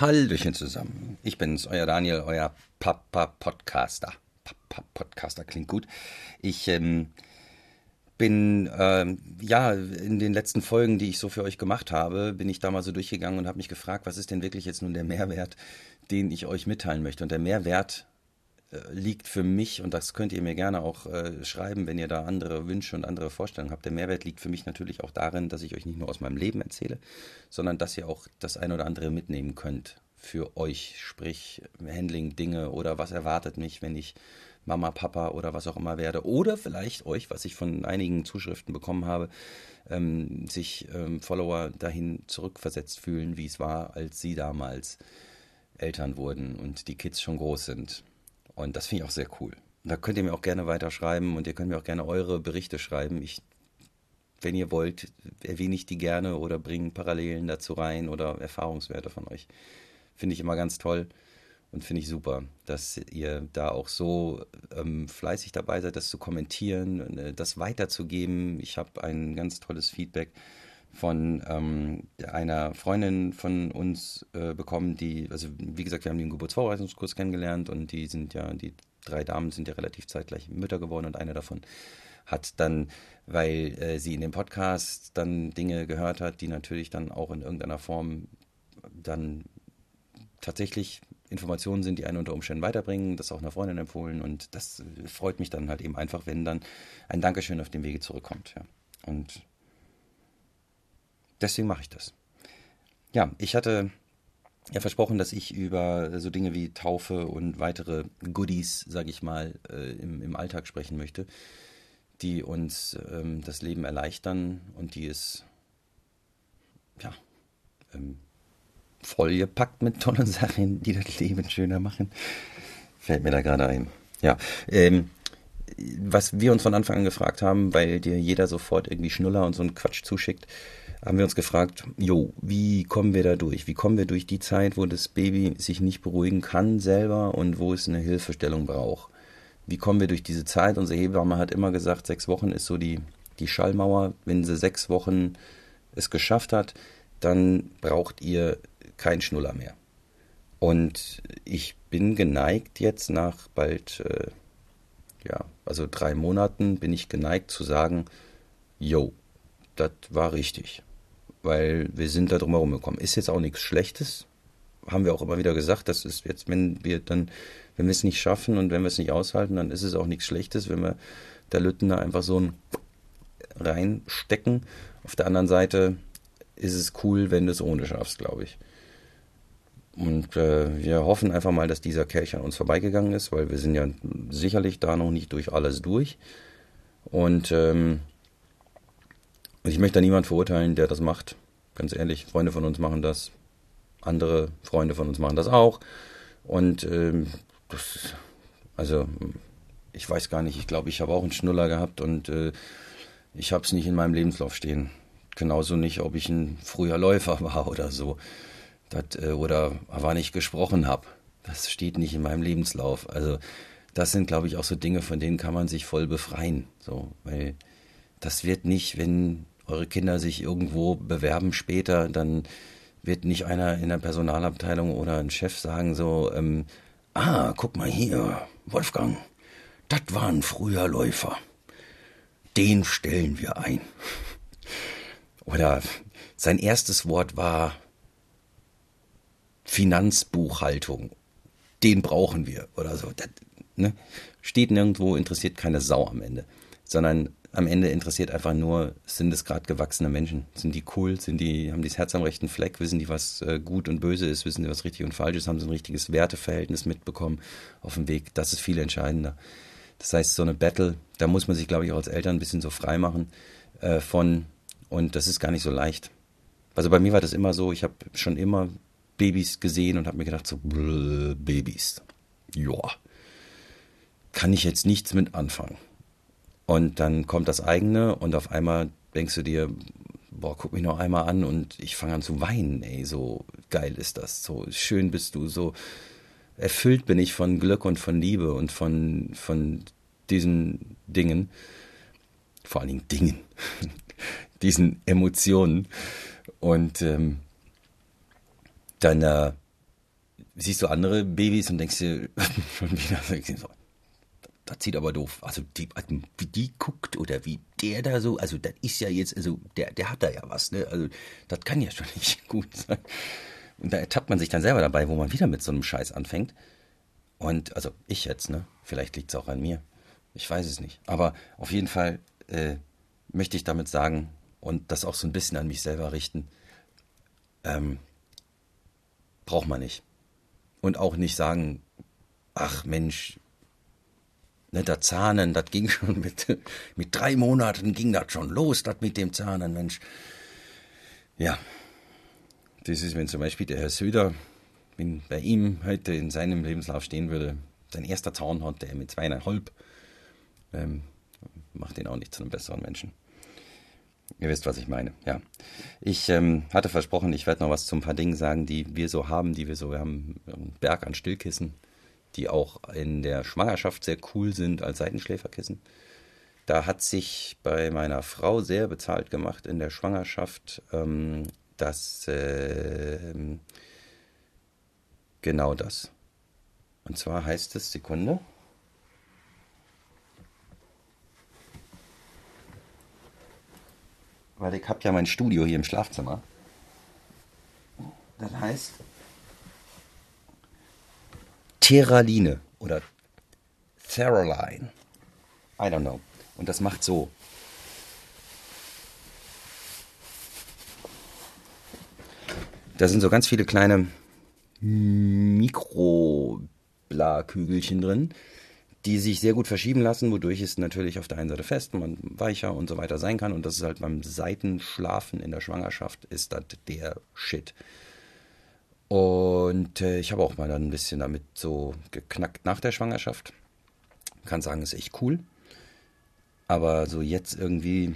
Hallöchen zusammen. Ich bin's, euer Daniel, euer Papa-Podcaster. Papa-Podcaster klingt gut. Ich ähm, bin, ähm, ja, in den letzten Folgen, die ich so für euch gemacht habe, bin ich da mal so durchgegangen und habe mich gefragt, was ist denn wirklich jetzt nun der Mehrwert, den ich euch mitteilen möchte. Und der Mehrwert liegt für mich, und das könnt ihr mir gerne auch äh, schreiben, wenn ihr da andere Wünsche und andere Vorstellungen habt. Der Mehrwert liegt für mich natürlich auch darin, dass ich euch nicht nur aus meinem Leben erzähle, sondern dass ihr auch das ein oder andere mitnehmen könnt für euch. Sprich, Handling, Dinge oder was erwartet mich, wenn ich Mama, Papa oder was auch immer werde. Oder vielleicht euch, was ich von einigen Zuschriften bekommen habe, ähm, sich ähm, Follower dahin zurückversetzt fühlen, wie es war, als sie damals Eltern wurden und die Kids schon groß sind. Und das finde ich auch sehr cool. Da könnt ihr mir auch gerne weiterschreiben und ihr könnt mir auch gerne eure Berichte schreiben. Ich, wenn ihr wollt, erwähne ich die gerne oder bringe Parallelen dazu rein oder Erfahrungswerte von euch. Finde ich immer ganz toll und finde ich super, dass ihr da auch so ähm, fleißig dabei seid, das zu kommentieren, äh, das weiterzugeben. Ich habe ein ganz tolles Feedback von ähm, einer Freundin von uns äh, bekommen, die, also wie gesagt, wir haben den Geburtsvorbereitungskurs kennengelernt und die sind ja, die drei Damen sind ja relativ zeitgleich Mütter geworden und eine davon hat dann, weil äh, sie in dem Podcast dann Dinge gehört hat, die natürlich dann auch in irgendeiner Form dann tatsächlich Informationen sind, die einen unter Umständen weiterbringen, das auch einer Freundin empfohlen und das freut mich dann halt eben einfach, wenn dann ein Dankeschön auf dem Wege zurückkommt. Ja. Und deswegen mache ich das. Ja, ich hatte ja versprochen, dass ich über so Dinge wie Taufe und weitere Goodies, sage ich mal, äh, im, im Alltag sprechen möchte, die uns ähm, das Leben erleichtern und die es ja ähm, vollgepackt mit tollen Sachen, die das Leben schöner machen. Fällt mir da gerade ein. Ja, ähm, was wir uns von Anfang an gefragt haben, weil dir jeder sofort irgendwie Schnuller und so einen Quatsch zuschickt, haben wir uns gefragt, jo, wie kommen wir da durch? Wie kommen wir durch die Zeit, wo das Baby sich nicht beruhigen kann selber und wo es eine Hilfestellung braucht? Wie kommen wir durch diese Zeit? Unsere Hebamme hat immer gesagt, sechs Wochen ist so die, die Schallmauer. Wenn sie sechs Wochen es geschafft hat, dann braucht ihr kein Schnuller mehr. Und ich bin geneigt jetzt nach bald, äh, ja, also drei Monaten bin ich geneigt zu sagen, jo, das war richtig weil wir sind da drum herum gekommen. Ist jetzt auch nichts Schlechtes, haben wir auch immer wieder gesagt, das ist jetzt, wenn wir dann, wenn wir es nicht schaffen und wenn wir es nicht aushalten, dann ist es auch nichts Schlechtes, wenn wir der Lüttener einfach so ein reinstecken. Auf der anderen Seite ist es cool, wenn du es ohne schaffst, glaube ich. Und äh, wir hoffen einfach mal, dass dieser Kelch an uns vorbeigegangen ist, weil wir sind ja sicherlich da noch nicht durch alles durch. Und ähm, und ich möchte da niemand verurteilen, der das macht. Ganz ehrlich, Freunde von uns machen das. Andere Freunde von uns machen das auch. Und ähm, das, also ich weiß gar nicht, ich glaube, ich habe auch einen Schnuller gehabt und äh, ich habe es nicht in meinem Lebenslauf stehen. Genauso nicht, ob ich ein früher Läufer war oder so. Das, äh, oder war nicht gesprochen habe. Das steht nicht in meinem Lebenslauf. Also das sind, glaube ich, auch so Dinge, von denen kann man sich voll befreien. So, weil das wird nicht, wenn eure Kinder sich irgendwo bewerben später, dann wird nicht einer in der Personalabteilung oder ein Chef sagen so, ähm, ah, guck mal hier, Wolfgang, das war ein früher Läufer. Den stellen wir ein. Oder sein erstes Wort war Finanzbuchhaltung. Den brauchen wir oder so. Das, ne? Steht nirgendwo, interessiert keine Sau am Ende. Sondern am Ende interessiert einfach nur, sind es gerade gewachsene Menschen? Sind die cool? Sind die, haben die das Herz am rechten Fleck? Wissen die, was äh, gut und böse ist? Wissen die, was richtig und falsch ist? Haben sie ein richtiges Werteverhältnis mitbekommen auf dem Weg? Das ist viel entscheidender. Das heißt, so eine Battle, da muss man sich, glaube ich, auch als Eltern ein bisschen so frei machen äh, von. Und das ist gar nicht so leicht. Also bei mir war das immer so, ich habe schon immer Babys gesehen und habe mir gedacht, so, Babys. Joa. Kann ich jetzt nichts mit anfangen. Und dann kommt das eigene und auf einmal denkst du dir, boah, guck mich noch einmal an und ich fange an zu weinen, ey, so geil ist das, so schön bist du, so erfüllt bin ich von Glück und von Liebe und von, von diesen Dingen, vor allen Dingen Dingen, diesen Emotionen. Und ähm, dann, äh, siehst du andere Babys und denkst dir schon wieder, das sieht aber doof. Also die, wie die guckt oder wie der da so, also das ist ja jetzt, also der, der hat da ja was, ne? Also das kann ja schon nicht gut sein. Und da ertappt man sich dann selber dabei, wo man wieder mit so einem Scheiß anfängt. Und also ich jetzt, ne? Vielleicht liegt es auch an mir. Ich weiß es nicht. Aber auf jeden Fall äh, möchte ich damit sagen und das auch so ein bisschen an mich selber richten. Ähm, braucht man nicht. Und auch nicht sagen, ach Mensch, ne, das Zahnen, das ging schon mit, mit drei Monaten ging das schon los, das mit dem Zahnen, Mensch. Ja, das ist, wenn zum Beispiel der Herr Söder, wenn bei ihm heute in seinem Lebenslauf stehen würde, sein erster Zahn hat der mit zweieinhalb, ähm, macht ihn auch nicht zu einem besseren Menschen. Ihr wisst, was ich meine, ja. Ich ähm, hatte versprochen, ich werde noch was zu ein paar Dingen sagen, die wir so haben, die wir so, wir haben einen Berg an Stillkissen, die auch in der Schwangerschaft sehr cool sind als Seitenschläferkissen. Da hat sich bei meiner Frau sehr bezahlt gemacht in der Schwangerschaft, ähm, dass äh, genau das. Und zwar heißt es, Sekunde. weil ich habe ja mein Studio hier im Schlafzimmer. Das heißt Terraline oder Theraline. I don't know. Und das macht so. Da sind so ganz viele kleine Mikrobla-Kügelchen drin die sich sehr gut verschieben lassen, wodurch es natürlich auf der einen Seite fest, man weicher und so weiter sein kann. Und das ist halt beim Seitenschlafen in der Schwangerschaft ist das der Shit. Und äh, ich habe auch mal dann ein bisschen damit so geknackt nach der Schwangerschaft. Kann sagen, ist echt cool. Aber so jetzt irgendwie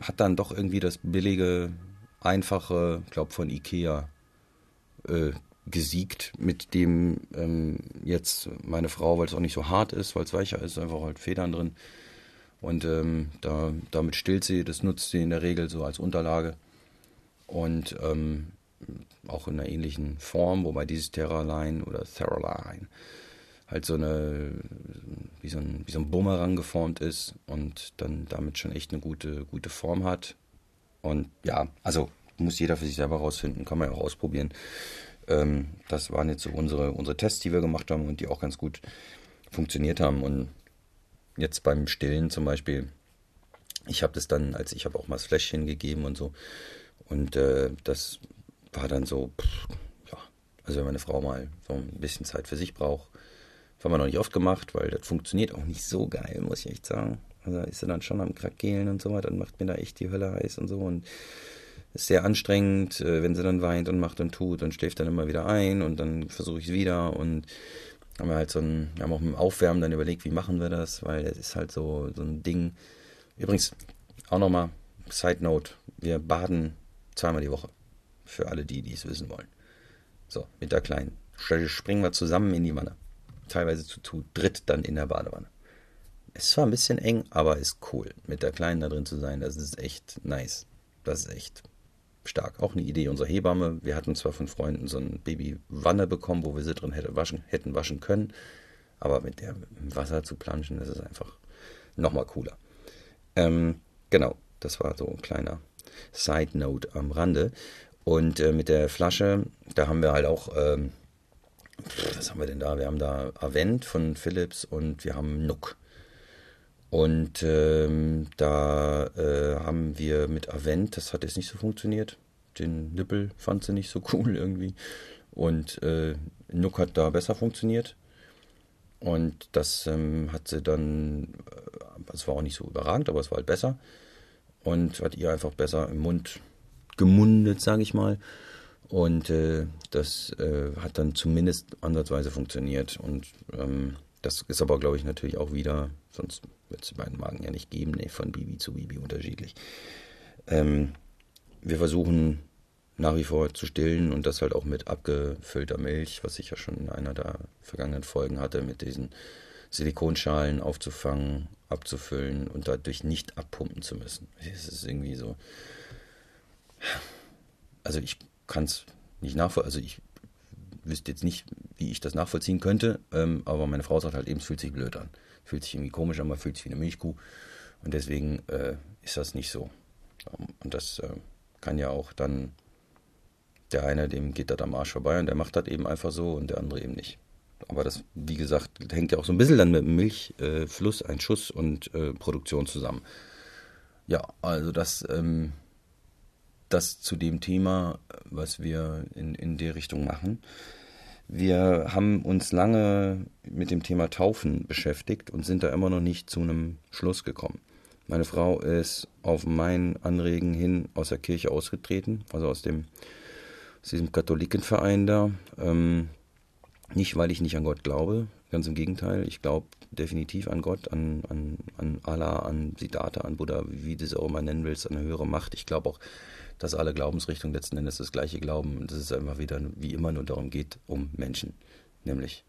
hat dann doch irgendwie das billige, einfache, glaube von Ikea äh, gesiegt mit dem ähm, jetzt meine Frau, weil es auch nicht so hart ist, weil es weicher ist, einfach halt Federn drin. Und ähm, da, damit stillt sie, das nutzt sie in der Regel so als Unterlage. Und ähm, auch in einer ähnlichen Form, wobei dieses Terraline oder Theraline halt so eine, wie so ein, wie so ein Bumerang geformt ist und dann damit schon echt eine gute, gute Form hat. Und ja, also muss jeder für sich selber rausfinden, kann man ja auch ausprobieren. Ähm, das waren jetzt so unsere, unsere Tests, die wir gemacht haben und die auch ganz gut funktioniert haben. Und jetzt beim Stillen zum Beispiel, ich habe das dann, als ich habe auch mal das Fläschchen gegeben und so. Und äh, das war dann so, pff, ja, also wenn meine Frau mal so ein bisschen Zeit für sich braucht, das haben wir noch nicht oft gemacht, weil das funktioniert auch nicht so geil, muss ich echt sagen. Also ist sie dann schon am Krakeln und so weiter, dann macht mir da echt die Hölle heiß und so. Und ist sehr anstrengend, äh, wenn sie dann weint und macht und tut und schläft dann immer wieder ein und dann versuche ich es wieder und haben wir halt so ein, wir haben auch mit dem Aufwärmen dann überlegt, wie machen wir das, weil es ist halt so, so ein Ding. Übrigens, auch nochmal, Side Note, wir baden zweimal die Woche. Für alle die, die es wissen wollen. So, mit der Kleinen. Springen wir zusammen in die Wanne. Teilweise zu, zu dritt dann in der Badewanne. Ist zwar ein bisschen eng, aber ist cool. Mit der Kleinen da drin zu sein, das ist echt nice. Das ist echt stark. Auch eine Idee unserer Hebamme. Wir hatten zwar von Freunden so eine Babywanne bekommen, wo wir sie drin hätte waschen, hätten waschen können, aber mit der Wasser zu planschen, das ist einfach nochmal cooler. Ähm, genau, das war so ein kleiner Side Note am Rande. Und äh, mit der Flasche, da haben wir halt auch, ähm, was haben wir denn da? Wir haben da Avent von Philips und wir haben Nook. Und ähm, da äh, haben wir mit Avent, das hat jetzt nicht so funktioniert. Den Nippel fand sie nicht so cool irgendwie. Und äh, Nook hat da besser funktioniert. Und das ähm, hat sie dann, äh, es war auch nicht so überragend, aber es war halt besser. Und hat ihr einfach besser im Mund gemundet, sage ich mal. Und äh, das äh, hat dann zumindest ansatzweise funktioniert. Und ähm, das ist aber, glaube ich, natürlich auch wieder, sonst wird es die beiden Magen ja nicht geben, nee, von Bibi zu Bibi unterschiedlich. Ähm, wir versuchen nach wie vor zu stillen und das halt auch mit abgefüllter Milch, was ich ja schon in einer der vergangenen Folgen hatte, mit diesen Silikonschalen aufzufangen, abzufüllen und dadurch nicht abpumpen zu müssen. Es ist irgendwie so. Also ich kann es nicht nachvollziehen. Also ich wüsste jetzt nicht, wie ich das nachvollziehen könnte, ähm, aber meine Frau sagt halt eben, es fühlt sich blöd an. Fühlt sich irgendwie komisch an, man fühlt sich wie eine Milchkuh. Und deswegen äh, ist das nicht so. Und das äh, kann ja auch dann der eine, dem geht das am Arsch vorbei und der macht das eben einfach so und der andere eben nicht. Aber das, wie gesagt, hängt ja auch so ein bisschen dann mit Milchfluss, äh, Einschuss und äh, Produktion zusammen. Ja, also das, ähm, das zu dem Thema, was wir in, in der Richtung machen. Wir haben uns lange mit dem Thema Taufen beschäftigt und sind da immer noch nicht zu einem Schluss gekommen. Meine Frau ist auf mein Anregen hin aus der Kirche ausgetreten, also aus dem aus diesem Katholikenverein da. Ähm, nicht, weil ich nicht an Gott glaube, ganz im Gegenteil. Ich glaube definitiv an Gott, an, an, an Allah, an Siddhartha, an Buddha, wie du es auch immer nennen willst, an eine höhere Macht. Ich glaube auch, dass alle Glaubensrichtungen letzten Endes das gleiche glauben und dass es einfach wieder wie immer nur darum geht, um Menschen. Nämlich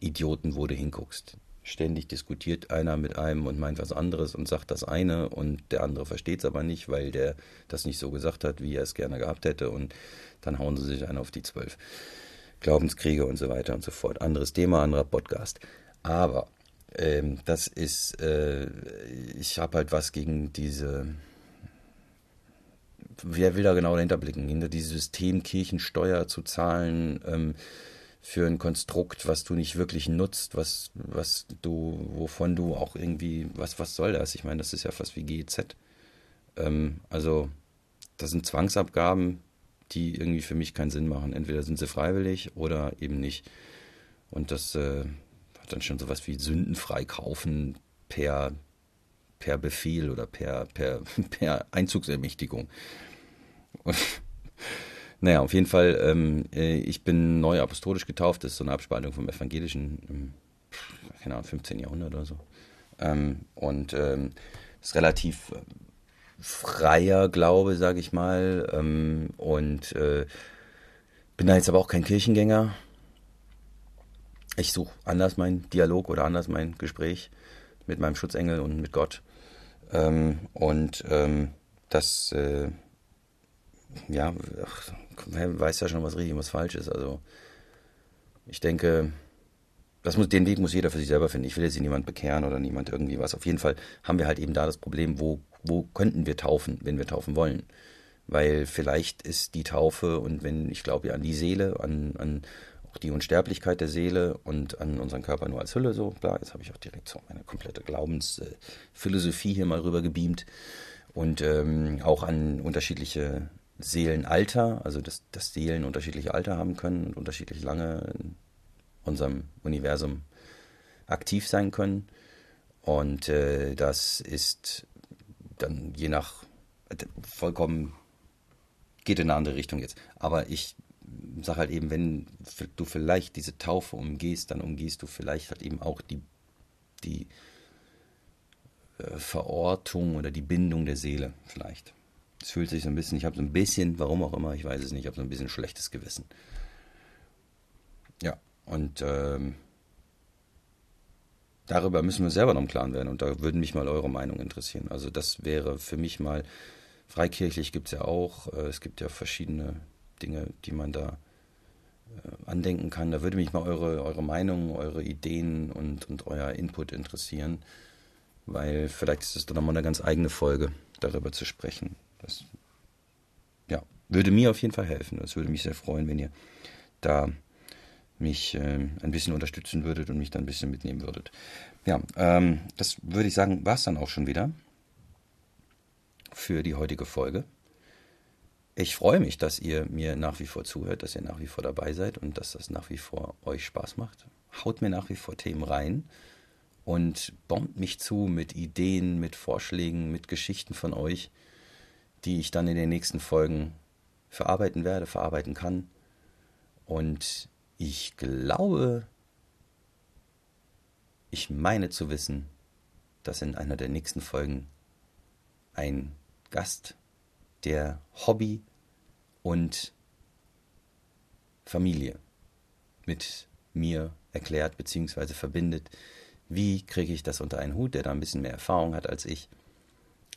Idioten, wo du hinguckst. Ständig diskutiert einer mit einem und meint was anderes und sagt das eine und der andere versteht es aber nicht, weil der das nicht so gesagt hat, wie er es gerne gehabt hätte und dann hauen sie sich einen auf die zwölf. Glaubenskriege und so weiter und so fort. Anderes Thema, anderer Podcast. Aber ähm, das ist, äh, ich habe halt was gegen diese, wer will da genau dahinter blicken, hinter dieses System Kirchensteuer zu zahlen ähm, für ein Konstrukt, was du nicht wirklich nutzt, was, was du, wovon du auch irgendwie, was, was soll das? Ich meine, das ist ja fast wie GEZ. Ähm, also, das sind Zwangsabgaben, die irgendwie für mich keinen Sinn machen. Entweder sind sie freiwillig oder eben nicht. Und das äh, hat dann schon sowas wie sündenfrei kaufen per, per Befehl oder per, per, per Einzugsermächtigung. Und, naja, auf jeden Fall, ähm, äh, ich bin neu apostolisch getauft. Das ist so eine Abspaltung vom evangelischen, im, keine Ahnung, 15. Jahrhundert oder so. Ähm, und ähm, ist relativ freier Glaube, sage ich mal. Ähm, und äh, bin da jetzt aber auch kein Kirchengänger. Ich suche anders meinen Dialog oder anders mein Gespräch mit meinem Schutzengel und mit Gott. Ähm, und ähm, das, äh, ja, ach, weiß ja schon, was richtig und was falsch ist. Also ich denke, das muss, den Weg muss jeder für sich selber finden. Ich will jetzt niemand bekehren oder niemand irgendwie was. Auf jeden Fall haben wir halt eben da das Problem, wo wo könnten wir taufen, wenn wir taufen wollen? Weil vielleicht ist die Taufe und wenn, ich glaube ja an die Seele, an, an auch die Unsterblichkeit der Seele und an unseren Körper nur als Hülle, so, klar, jetzt habe ich auch direkt so meine komplette Glaubensphilosophie hier mal rüber gebeamt und ähm, auch an unterschiedliche Seelenalter, also dass, dass Seelen unterschiedliche Alter haben können und unterschiedlich lange in unserem Universum aktiv sein können. Und äh, das ist dann je nach, vollkommen geht in eine andere Richtung jetzt. Aber ich sage halt eben, wenn du vielleicht diese Taufe umgehst, dann umgehst du vielleicht halt eben auch die, die äh, Verortung oder die Bindung der Seele vielleicht. Es fühlt sich so ein bisschen, ich habe so ein bisschen, warum auch immer, ich weiß es nicht, ich habe so ein bisschen schlechtes Gewissen. Ja, und ähm, darüber müssen wir selber noch im Klaren werden und da würden mich mal eure Meinung interessieren. Also das wäre für mich mal, freikirchlich gibt es ja auch, äh, es gibt ja verschiedene Dinge, die man da äh, andenken kann. Da würde mich mal eure, eure Meinung, eure Ideen und, und euer Input interessieren, weil vielleicht ist es dann nochmal eine ganz eigene Folge, darüber zu sprechen. Das ja, würde mir auf jeden Fall helfen. Das würde mich sehr freuen, wenn ihr da mich äh, ein bisschen unterstützen würdet und mich dann ein bisschen mitnehmen würdet. Ja, ähm, das würde ich sagen, war es dann auch schon wieder für die heutige Folge. Ich freue mich, dass ihr mir nach wie vor zuhört, dass ihr nach wie vor dabei seid und dass das nach wie vor euch Spaß macht. Haut mir nach wie vor Themen rein und bombt mich zu mit Ideen, mit Vorschlägen, mit Geschichten von euch, die ich dann in den nächsten Folgen verarbeiten werde, verarbeiten kann. Und ich glaube, ich meine zu wissen, dass in einer der nächsten Folgen ein Gast, der Hobby und Familie mit mir erklärt bzw. verbindet, wie kriege ich das unter einen Hut, der da ein bisschen mehr Erfahrung hat als ich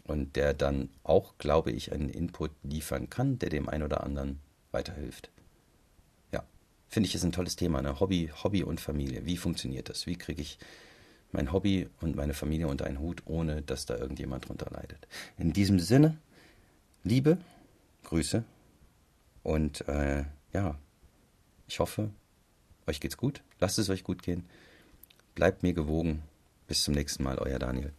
und der dann auch, glaube ich, einen Input liefern kann, der dem einen oder anderen weiterhilft. finde ich, ist ein tolles Thema, ne? Hobby, Hobby und Familie. Wie funktioniert das? Wie kriege ich mein Hobby und meine Familie unter einen Hut, ohne dass da irgendjemand drunter leidet? In diesem Sinne, Liebe, Grüße und äh, ja, ich hoffe, euch geht's gut. Lasst es euch gut gehen. Bleibt mir gewogen. Bis zum nächsten Mal, euer Daniel.